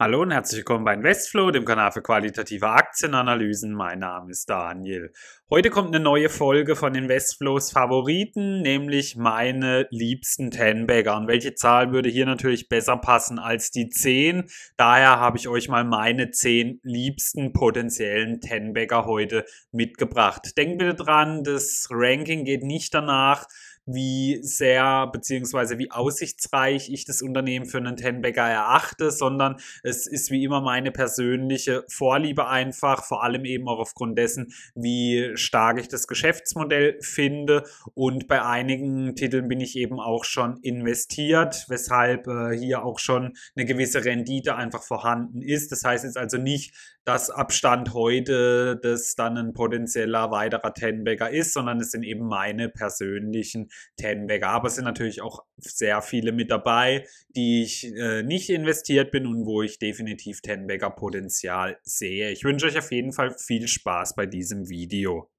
Hallo und herzlich willkommen bei Investflow, dem Kanal für qualitative Aktienanalysen. Mein Name ist Daniel. Heute kommt eine neue Folge von Investflows Favoriten, nämlich meine liebsten 10-Bagger. Und welche Zahl würde hier natürlich besser passen als die 10? Daher habe ich euch mal meine 10 liebsten potenziellen 10-Bagger heute mitgebracht. Denkt bitte dran, das Ranking geht nicht danach, wie sehr beziehungsweise wie aussichtsreich ich das Unternehmen für einen Tenbagger erachte, sondern es ist wie immer meine persönliche Vorliebe einfach, vor allem eben auch aufgrund dessen, wie stark ich das Geschäftsmodell finde und bei einigen Titeln bin ich eben auch schon investiert, weshalb äh, hier auch schon eine gewisse Rendite einfach vorhanden ist. Das heißt jetzt also nicht, dass Abstand heute das dann ein potenzieller weiterer Tenbagger ist, sondern es sind eben meine persönlichen Tenbagger. Aber es sind natürlich auch sehr viele mit dabei, die ich äh, nicht investiert bin und wo ich definitiv Tenbagger Potenzial sehe. Ich wünsche euch auf jeden Fall viel Spaß bei diesem Video.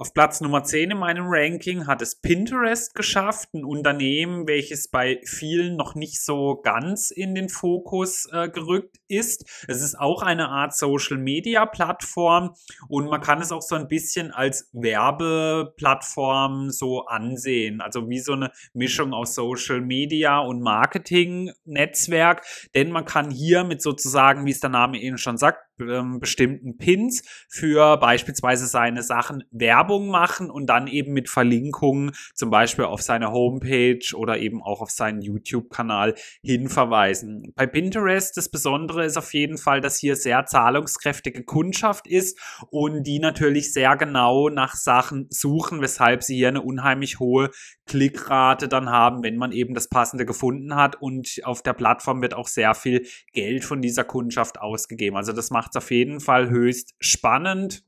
Auf Platz Nummer 10 in meinem Ranking hat es Pinterest geschafft, ein Unternehmen, welches bei vielen noch nicht so ganz in den Fokus äh, gerückt ist. Es ist auch eine Art Social Media Plattform und man kann es auch so ein bisschen als Werbeplattform so ansehen. Also wie so eine Mischung aus Social Media und Marketing Netzwerk, denn man kann hier mit sozusagen, wie es der Name eben schon sagt, ähm, bestimmten Pins für beispielsweise seine Sachen Werbung machen und dann eben mit Verlinkungen zum Beispiel auf seine Homepage oder eben auch auf seinen YouTube-Kanal hinverweisen. Bei Pinterest das Besondere ist auf jeden Fall, dass hier sehr zahlungskräftige Kundschaft ist und die natürlich sehr genau nach Sachen suchen, weshalb sie hier eine unheimlich hohe Klickrate dann haben, wenn man eben das Passende gefunden hat und auf der Plattform wird auch sehr viel Geld von dieser Kundschaft ausgegeben. Also das macht es auf jeden Fall höchst spannend.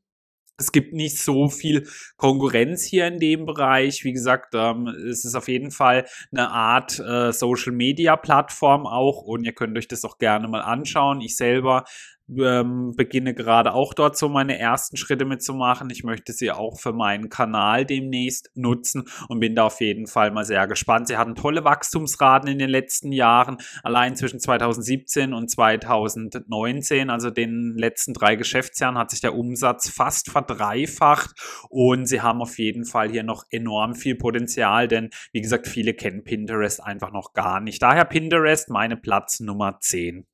Es gibt nicht so viel Konkurrenz hier in dem Bereich. Wie gesagt, ähm, es ist auf jeden Fall eine Art äh, Social Media Plattform auch und ihr könnt euch das auch gerne mal anschauen. Ich selber ähm, beginne gerade auch dort so meine ersten Schritte mitzumachen. Ich möchte sie auch für meinen Kanal demnächst nutzen und bin da auf jeden Fall mal sehr gespannt. Sie hatten tolle Wachstumsraten in den letzten Jahren, allein zwischen 2017 und 2019, also den letzten drei Geschäftsjahren, hat sich der Umsatz fast verdreifacht und sie haben auf jeden Fall hier noch enorm viel Potenzial, denn wie gesagt, viele kennen Pinterest einfach noch gar nicht. Daher Pinterest meine Platz Nummer 10.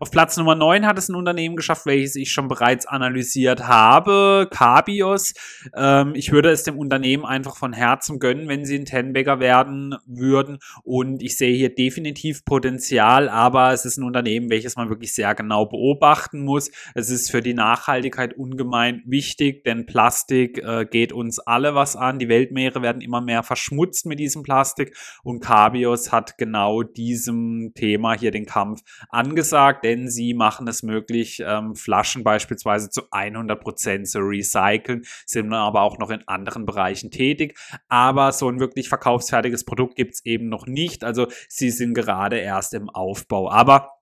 Auf Platz Nummer 9 hat es ein Unternehmen geschafft, welches ich schon bereits analysiert habe, Cabios. Ähm, ich würde es dem Unternehmen einfach von Herzen gönnen, wenn sie ein Tenbagger werden würden. Und ich sehe hier definitiv Potenzial, aber es ist ein Unternehmen, welches man wirklich sehr genau beobachten muss. Es ist für die Nachhaltigkeit ungemein wichtig, denn Plastik äh, geht uns alle was an. Die Weltmeere werden immer mehr verschmutzt mit diesem Plastik und Cabios hat genau diesem Thema hier den Kampf angesagt denn sie machen es möglich, ähm, Flaschen beispielsweise zu 100% zu recyceln, sind aber auch noch in anderen Bereichen tätig. Aber so ein wirklich verkaufsfertiges Produkt gibt es eben noch nicht. Also sie sind gerade erst im Aufbau. Aber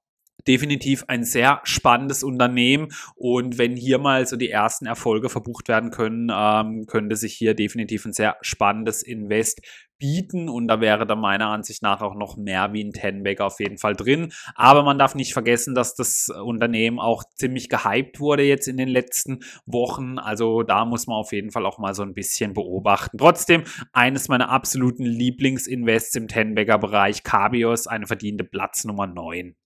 definitiv ein sehr spannendes Unternehmen und wenn hier mal so die ersten Erfolge verbucht werden können, ähm, könnte sich hier definitiv ein sehr spannendes Invest bieten und da wäre dann meiner Ansicht nach auch noch mehr wie ein Tenback auf jeden Fall drin. Aber man darf nicht vergessen, dass das Unternehmen auch ziemlich gehypt wurde jetzt in den letzten Wochen. Also da muss man auf jeden Fall auch mal so ein bisschen beobachten. Trotzdem eines meiner absoluten Lieblingsinvests im Tenbagger Bereich, Cabios, eine verdiente Platz Nummer 9.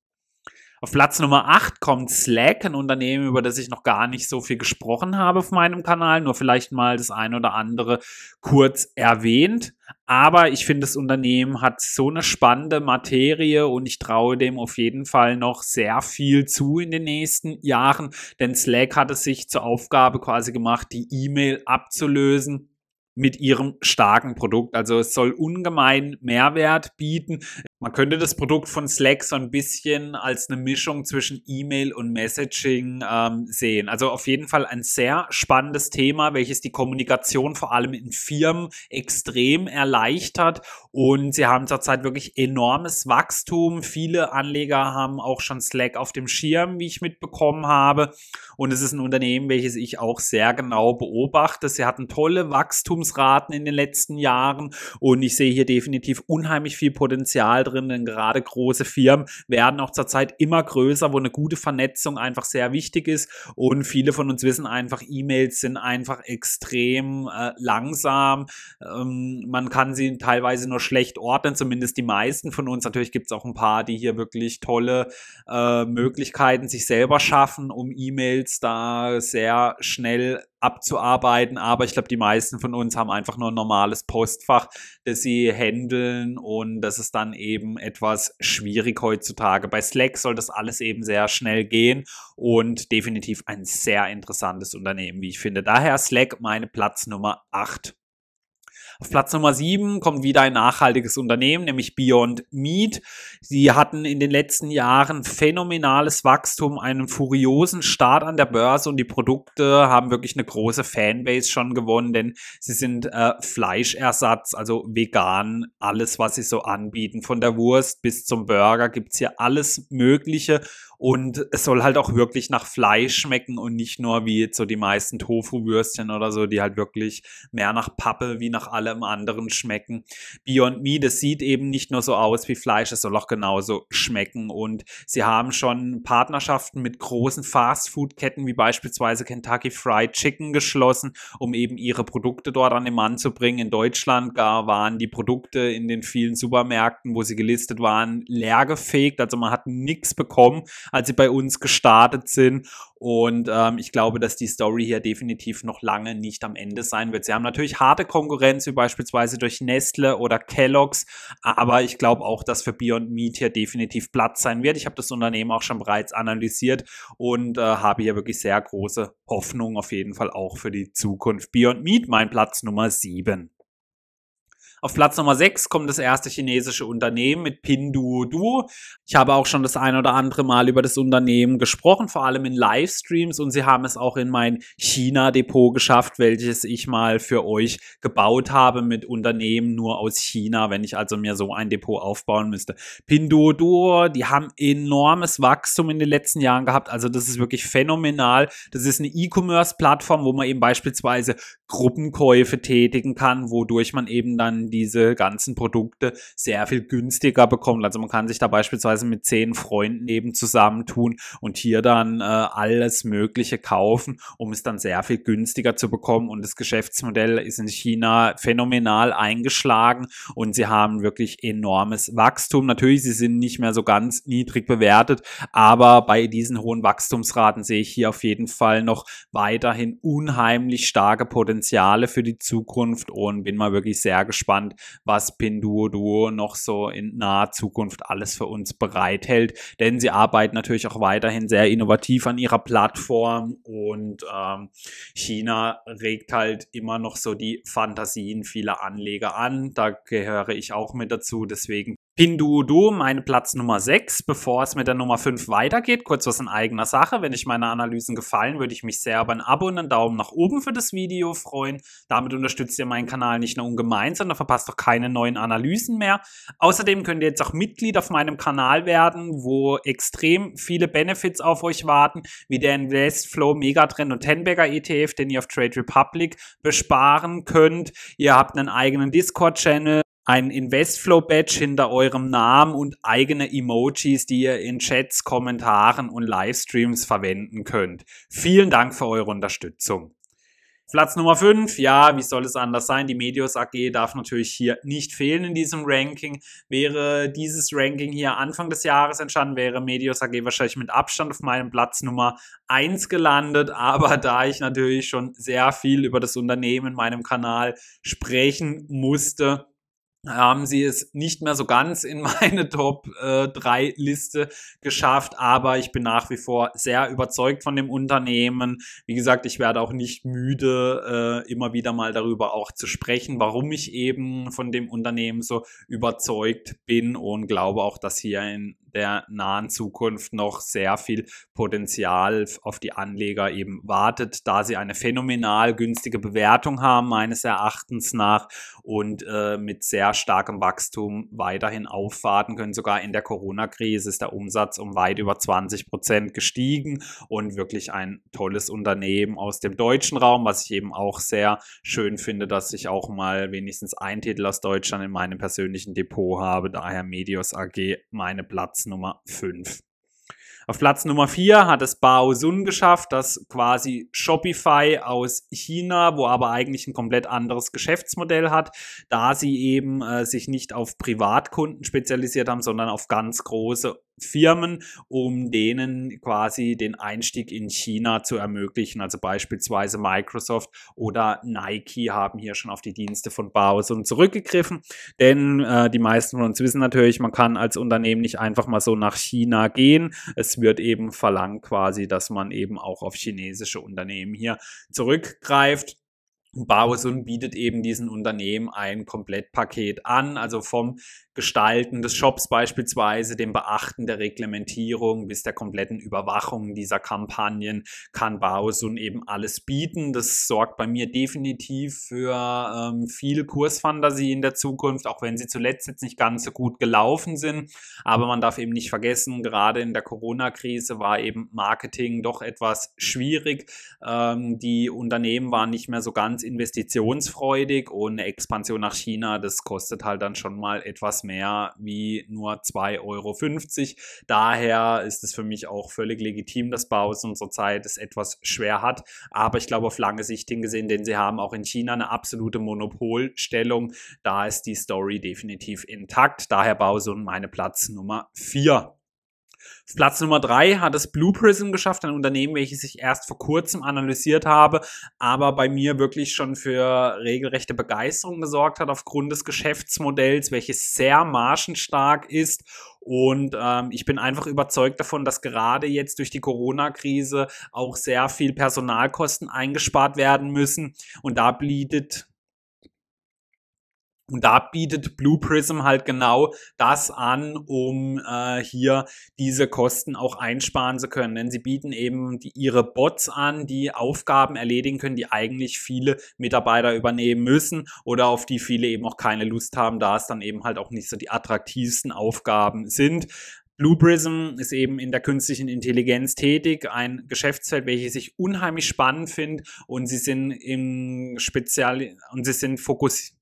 Auf Platz Nummer 8 kommt Slack, ein Unternehmen, über das ich noch gar nicht so viel gesprochen habe auf meinem Kanal, nur vielleicht mal das eine oder andere kurz erwähnt. Aber ich finde, das Unternehmen hat so eine spannende Materie und ich traue dem auf jeden Fall noch sehr viel zu in den nächsten Jahren, denn Slack hat es sich zur Aufgabe quasi gemacht, die E-Mail abzulösen mit ihrem starken Produkt. Also es soll ungemein Mehrwert bieten. Man könnte das Produkt von Slack so ein bisschen als eine Mischung zwischen E-Mail und Messaging ähm, sehen. Also auf jeden Fall ein sehr spannendes Thema, welches die Kommunikation vor allem in Firmen extrem erleichtert. Und sie haben zurzeit wirklich enormes Wachstum. Viele Anleger haben auch schon Slack auf dem Schirm, wie ich mitbekommen habe. Und es ist ein Unternehmen, welches ich auch sehr genau beobachte. Sie hatten tolle Wachstumsraten in den letzten Jahren und ich sehe hier definitiv unheimlich viel Potenzial drin, denn gerade große Firmen werden auch zurzeit immer größer, wo eine gute Vernetzung einfach sehr wichtig ist. Und viele von uns wissen einfach, E-Mails sind einfach extrem äh, langsam. Ähm, man kann sie teilweise nur schlecht ordnen, zumindest die meisten von uns. Natürlich gibt es auch ein paar, die hier wirklich tolle äh, Möglichkeiten sich selber schaffen, um E-Mails da sehr schnell abzuarbeiten, aber ich glaube, die meisten von uns haben einfach nur ein normales Postfach, das sie handeln und das ist dann eben etwas schwierig heutzutage. Bei Slack soll das alles eben sehr schnell gehen und definitiv ein sehr interessantes Unternehmen, wie ich finde. Daher Slack meine Platz Nummer 8. Auf Platz Nummer 7 kommt wieder ein nachhaltiges Unternehmen, nämlich Beyond Meat. Sie hatten in den letzten Jahren phänomenales Wachstum, einen furiosen Start an der Börse und die Produkte haben wirklich eine große Fanbase schon gewonnen, denn sie sind äh, Fleischersatz, also vegan, alles, was sie so anbieten. Von der Wurst bis zum Burger gibt's hier alles Mögliche und es soll halt auch wirklich nach Fleisch schmecken und nicht nur wie jetzt so die meisten Tofu-Würstchen oder so, die halt wirklich mehr nach Pappe wie nach allem anderen schmecken. Beyond Meat, das sieht eben nicht nur so aus wie Fleisch, es soll auch genauso schmecken. Und sie haben schon Partnerschaften mit großen Fast-Food-Ketten wie beispielsweise Kentucky Fried Chicken geschlossen, um eben ihre Produkte dort an den Mann zu bringen. In Deutschland gar waren die Produkte in den vielen Supermärkten, wo sie gelistet waren, leergefegt. Also man hat nichts bekommen als sie bei uns gestartet sind. Und ähm, ich glaube, dass die Story hier definitiv noch lange nicht am Ende sein wird. Sie haben natürlich harte Konkurrenz, wie beispielsweise durch Nestle oder Kellogg's, aber ich glaube auch, dass für Beyond Meat hier definitiv Platz sein wird. Ich habe das Unternehmen auch schon bereits analysiert und äh, habe hier wirklich sehr große Hoffnung auf jeden Fall auch für die Zukunft. Beyond Meat, mein Platz Nummer 7. Auf Platz Nummer 6 kommt das erste chinesische Unternehmen mit Pinduoduo. Ich habe auch schon das ein oder andere Mal über das Unternehmen gesprochen, vor allem in Livestreams und sie haben es auch in mein China-Depot geschafft, welches ich mal für euch gebaut habe mit Unternehmen nur aus China, wenn ich also mir so ein Depot aufbauen müsste. Pinduoduo, die haben enormes Wachstum in den letzten Jahren gehabt, also das ist wirklich phänomenal. Das ist eine E-Commerce-Plattform, wo man eben beispielsweise Gruppenkäufe tätigen kann, wodurch man eben dann diese ganzen Produkte sehr viel günstiger bekommt. Also man kann sich da beispielsweise mit zehn Freunden eben zusammentun und hier dann äh, alles Mögliche kaufen, um es dann sehr viel günstiger zu bekommen. Und das Geschäftsmodell ist in China phänomenal eingeschlagen und sie haben wirklich enormes Wachstum. Natürlich, sie sind nicht mehr so ganz niedrig bewertet, aber bei diesen hohen Wachstumsraten sehe ich hier auf jeden Fall noch weiterhin unheimlich starke Potenziale für die Zukunft und bin mal wirklich sehr gespannt, gespannt, was Pinduoduo noch so in naher Zukunft alles für uns bereithält. Denn sie arbeiten natürlich auch weiterhin sehr innovativ an ihrer Plattform und ähm, China regt halt immer noch so die Fantasien vieler Anleger an. Da gehöre ich auch mit dazu. Deswegen Pinduoduo, meine Platz Nummer 6, bevor es mit der Nummer 5 weitergeht. Kurz was in eigener Sache. Wenn euch meine Analysen gefallen, würde ich mich sehr über ein Abo und einen Daumen nach oben für das Video freuen. Damit unterstützt ihr meinen Kanal nicht nur ungemein, sondern verpasst auch keine neuen Analysen mehr. Außerdem könnt ihr jetzt auch Mitglied auf meinem Kanal werden, wo extrem viele Benefits auf euch warten, wie der Investflow Megatrend und Tenbagger ETF, den ihr auf Trade Republic besparen könnt. Ihr habt einen eigenen Discord-Channel ein Investflow-Badge hinter eurem Namen und eigene Emojis, die ihr in Chats, Kommentaren und Livestreams verwenden könnt. Vielen Dank für eure Unterstützung. Platz Nummer 5, ja, wie soll es anders sein? Die Medios AG darf natürlich hier nicht fehlen in diesem Ranking. Wäre dieses Ranking hier Anfang des Jahres entstanden, wäre Medios AG wahrscheinlich mit Abstand auf meinem Platz Nummer 1 gelandet. Aber da ich natürlich schon sehr viel über das Unternehmen in meinem Kanal sprechen musste, haben sie es nicht mehr so ganz in meine Top äh, 3 Liste geschafft, aber ich bin nach wie vor sehr überzeugt von dem Unternehmen. Wie gesagt, ich werde auch nicht müde, äh, immer wieder mal darüber auch zu sprechen, warum ich eben von dem Unternehmen so überzeugt bin und glaube auch, dass hier in der nahen Zukunft noch sehr viel Potenzial auf die Anleger eben wartet, da sie eine phänomenal günstige Bewertung haben, meines Erachtens nach, und äh, mit sehr starkem Wachstum weiterhin aufwarten können. Sogar in der Corona-Krise ist der Umsatz um weit über 20 Prozent gestiegen und wirklich ein tolles Unternehmen aus dem deutschen Raum, was ich eben auch sehr schön finde, dass ich auch mal wenigstens ein Titel aus Deutschland in meinem persönlichen Depot habe, daher Medios AG meine Platz Nummer 5. Auf Platz Nummer 4 hat es Bao Sun geschafft, das quasi Shopify aus China, wo aber eigentlich ein komplett anderes Geschäftsmodell hat, da sie eben äh, sich nicht auf Privatkunden spezialisiert haben, sondern auf ganz große Firmen, um denen quasi den Einstieg in China zu ermöglichen. Also beispielsweise Microsoft oder Nike haben hier schon auf die Dienste von Baosun zurückgegriffen. Denn äh, die meisten von uns wissen natürlich, man kann als Unternehmen nicht einfach mal so nach China gehen. Es wird eben verlangt quasi, dass man eben auch auf chinesische Unternehmen hier zurückgreift. Baosun bietet eben diesen Unternehmen ein Komplettpaket an, also vom Gestalten des Shops beispielsweise, dem Beachten der Reglementierung bis der kompletten Überwachung dieser Kampagnen kann Baosun eben alles bieten. Das sorgt bei mir definitiv für ähm, viel Kursfantasie in der Zukunft, auch wenn sie zuletzt jetzt nicht ganz so gut gelaufen sind. Aber man darf eben nicht vergessen, gerade in der Corona-Krise war eben Marketing doch etwas schwierig. Ähm, die Unternehmen waren nicht mehr so ganz investitionsfreudig und eine Expansion nach China, das kostet halt dann schon mal etwas mehr wie nur 2,50 Euro. Daher ist es für mich auch völlig legitim, dass Bausen zurzeit es etwas schwer hat. Aber ich glaube auf lange Sicht hingesehen, denn sie haben auch in China eine absolute Monopolstellung. Da ist die Story definitiv intakt. Daher Bausun meine Platz Nummer 4. Platz Nummer drei hat es Blue Prism geschafft, ein Unternehmen, welches ich erst vor kurzem analysiert habe, aber bei mir wirklich schon für regelrechte Begeisterung gesorgt hat aufgrund des Geschäftsmodells, welches sehr margenstark ist und ähm, ich bin einfach überzeugt davon, dass gerade jetzt durch die Corona-Krise auch sehr viel Personalkosten eingespart werden müssen. Und da bietet und da bietet Blue Prism halt genau das an, um äh, hier diese Kosten auch einsparen zu können. Denn sie bieten eben die, ihre Bots an, die Aufgaben erledigen können, die eigentlich viele Mitarbeiter übernehmen müssen oder auf die viele eben auch keine Lust haben, da es dann eben halt auch nicht so die attraktivsten Aufgaben sind. Blue Prism ist eben in der künstlichen Intelligenz tätig, ein Geschäftsfeld, welches ich unheimlich spannend finde und sie sind im Spezial und sie sind fokussiert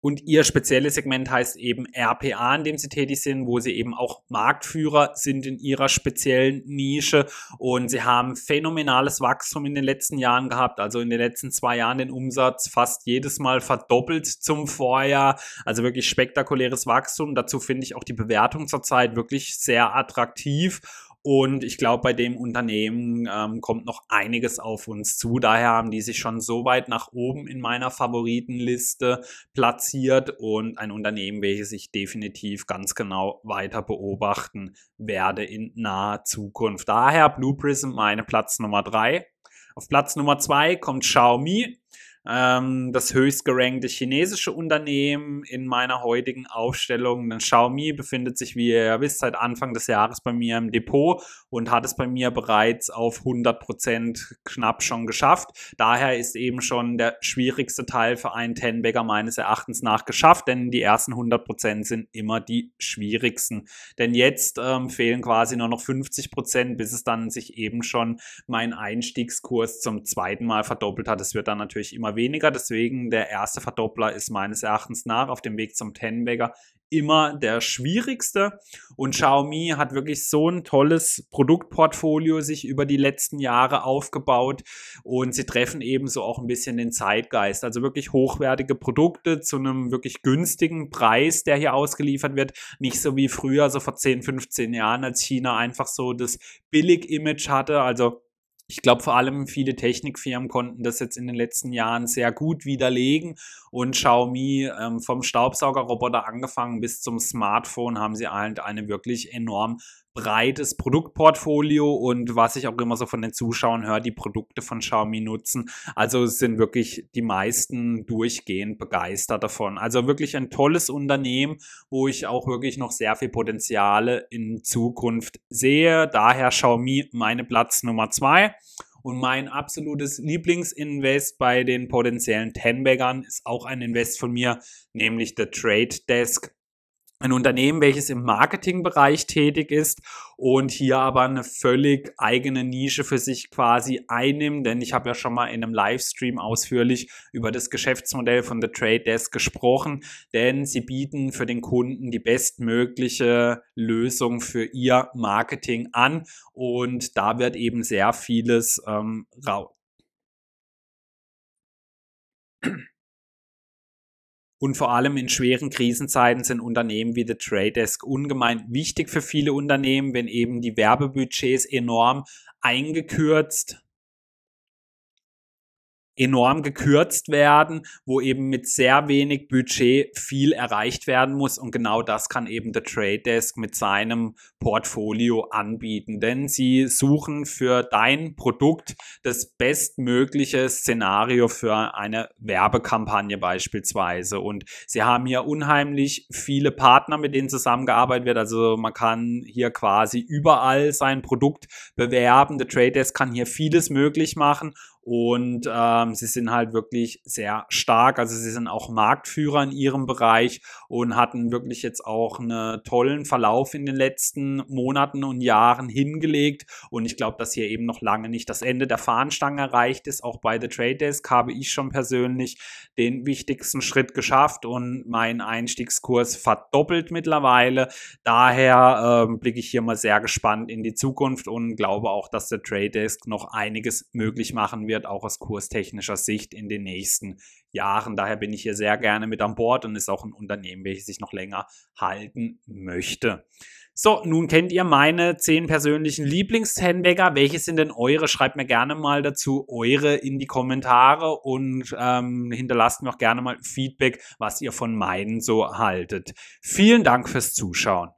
und ihr spezielles Segment heißt eben RPA, in dem sie tätig sind, wo sie eben auch Marktführer sind in ihrer speziellen Nische. Und sie haben phänomenales Wachstum in den letzten Jahren gehabt. Also in den letzten zwei Jahren den Umsatz fast jedes Mal verdoppelt zum Vorjahr. Also wirklich spektakuläres Wachstum. Dazu finde ich auch die Bewertung zurzeit wirklich sehr attraktiv. Und ich glaube, bei dem Unternehmen ähm, kommt noch einiges auf uns zu. Daher haben die sich schon so weit nach oben in meiner Favoritenliste platziert und ein Unternehmen, welches ich definitiv ganz genau weiter beobachten werde in naher Zukunft. Daher Blue Prism meine Platz Nummer drei. Auf Platz Nummer zwei kommt Xiaomi ähm, das höchst gerankte chinesische Unternehmen in meiner heutigen Aufstellung. Denn Xiaomi befindet sich, wie ihr wisst, seit Anfang des Jahres bei mir im Depot und hat es bei mir bereits auf 100% knapp schon geschafft. Daher ist eben schon der schwierigste Teil für einen Tenbagger meines Erachtens nach geschafft, denn die ersten 100% sind immer die schwierigsten. Denn jetzt ähm, fehlen quasi nur noch 50%, bis es dann sich eben schon mein Einstiegskurs zum zweiten Mal verdoppelt hat. Es wird dann natürlich immer immer weniger. Deswegen der erste Verdoppler ist meines Erachtens nach auf dem Weg zum Tenbagger immer der schwierigste. Und Xiaomi hat wirklich so ein tolles Produktportfolio sich über die letzten Jahre aufgebaut und sie treffen ebenso auch ein bisschen den Zeitgeist. Also wirklich hochwertige Produkte zu einem wirklich günstigen Preis, der hier ausgeliefert wird. Nicht so wie früher, so vor 10, 15 Jahren, als China einfach so das Billig-Image hatte. Also Ich glaube, vor allem viele Technikfirmen konnten das jetzt in den letzten Jahren sehr gut widerlegen und Xiaomi ähm, vom Staubsaugerroboter angefangen bis zum Smartphone haben sie halt eine wirklich enorm breites Produktportfolio und was ich auch immer so von den Zuschauern höre, die Produkte von Xiaomi nutzen. Also sind wirklich die meisten durchgehend begeistert davon. Also wirklich ein tolles Unternehmen, wo ich auch wirklich noch sehr viel Potenziale in Zukunft sehe. Daher Xiaomi meine Platz Nummer zwei. Und mein absolutes Lieblingsinvest bei den potenziellen Tenbaggern ist auch ein Invest von mir, nämlich der Trade Desk ein Unternehmen, welches im Marketingbereich tätig ist und hier aber eine völlig eigene Nische für sich quasi einnimmt, denn ich habe ja schon mal in einem Livestream ausführlich über das Geschäftsmodell von The Trade Desk gesprochen, denn sie bieten für den Kunden die bestmögliche Lösung für ihr Marketing an und da wird eben sehr vieles ähm, raus Und vor allem in schweren Krisenzeiten sind Unternehmen wie The Trade Desk ungemein wichtig für viele Unternehmen, wenn eben die Werbebudgets enorm eingekürzt enorm gekürzt werden, wo eben mit sehr wenig Budget viel erreicht werden muss. Und genau das kann eben der Trade Desk mit seinem Portfolio anbieten. Denn sie suchen für dein Produkt das bestmögliche Szenario für eine Werbekampagne beispielsweise. Und sie haben hier unheimlich viele Partner, mit denen zusammengearbeitet wird. Also man kann hier quasi überall sein Produkt bewerben. Der Trade Desk kann hier vieles möglich machen und ähm, sie sind halt wirklich sehr stark. Also sie sind auch Marktführer in ihrem Bereich und hatten wirklich jetzt auch einen tollen Verlauf in den letzten Monaten und Jahren hingelegt. Und ich glaube, dass hier eben noch lange nicht das Ende der Fahnenstange erreicht ist. Auch bei The Trade Desk habe ich schon persönlich den wichtigsten Schritt geschafft und meinen Einstiegskurs verdoppelt mittlerweile. Daher ähm, blicke ich hier mal sehr gespannt in die Zukunft und glaube auch, dass der Trade Desk noch einiges möglich machen wird wird, auch aus kurstechnischer Sicht in den nächsten Jahren. Daher bin ich hier sehr gerne mit an Bord und ist auch ein Unternehmen, welches ich noch länger halten möchte. So, nun kennt ihr meine zehn persönlichen Lieblingshandbagger. Welche sind denn eure? Schreibt mir gerne mal dazu eure in die Kommentare und ähm, hinterlasst mir auch gerne mal Feedback, was ihr von meinen so haltet. Vielen Dank fürs Zuschauen.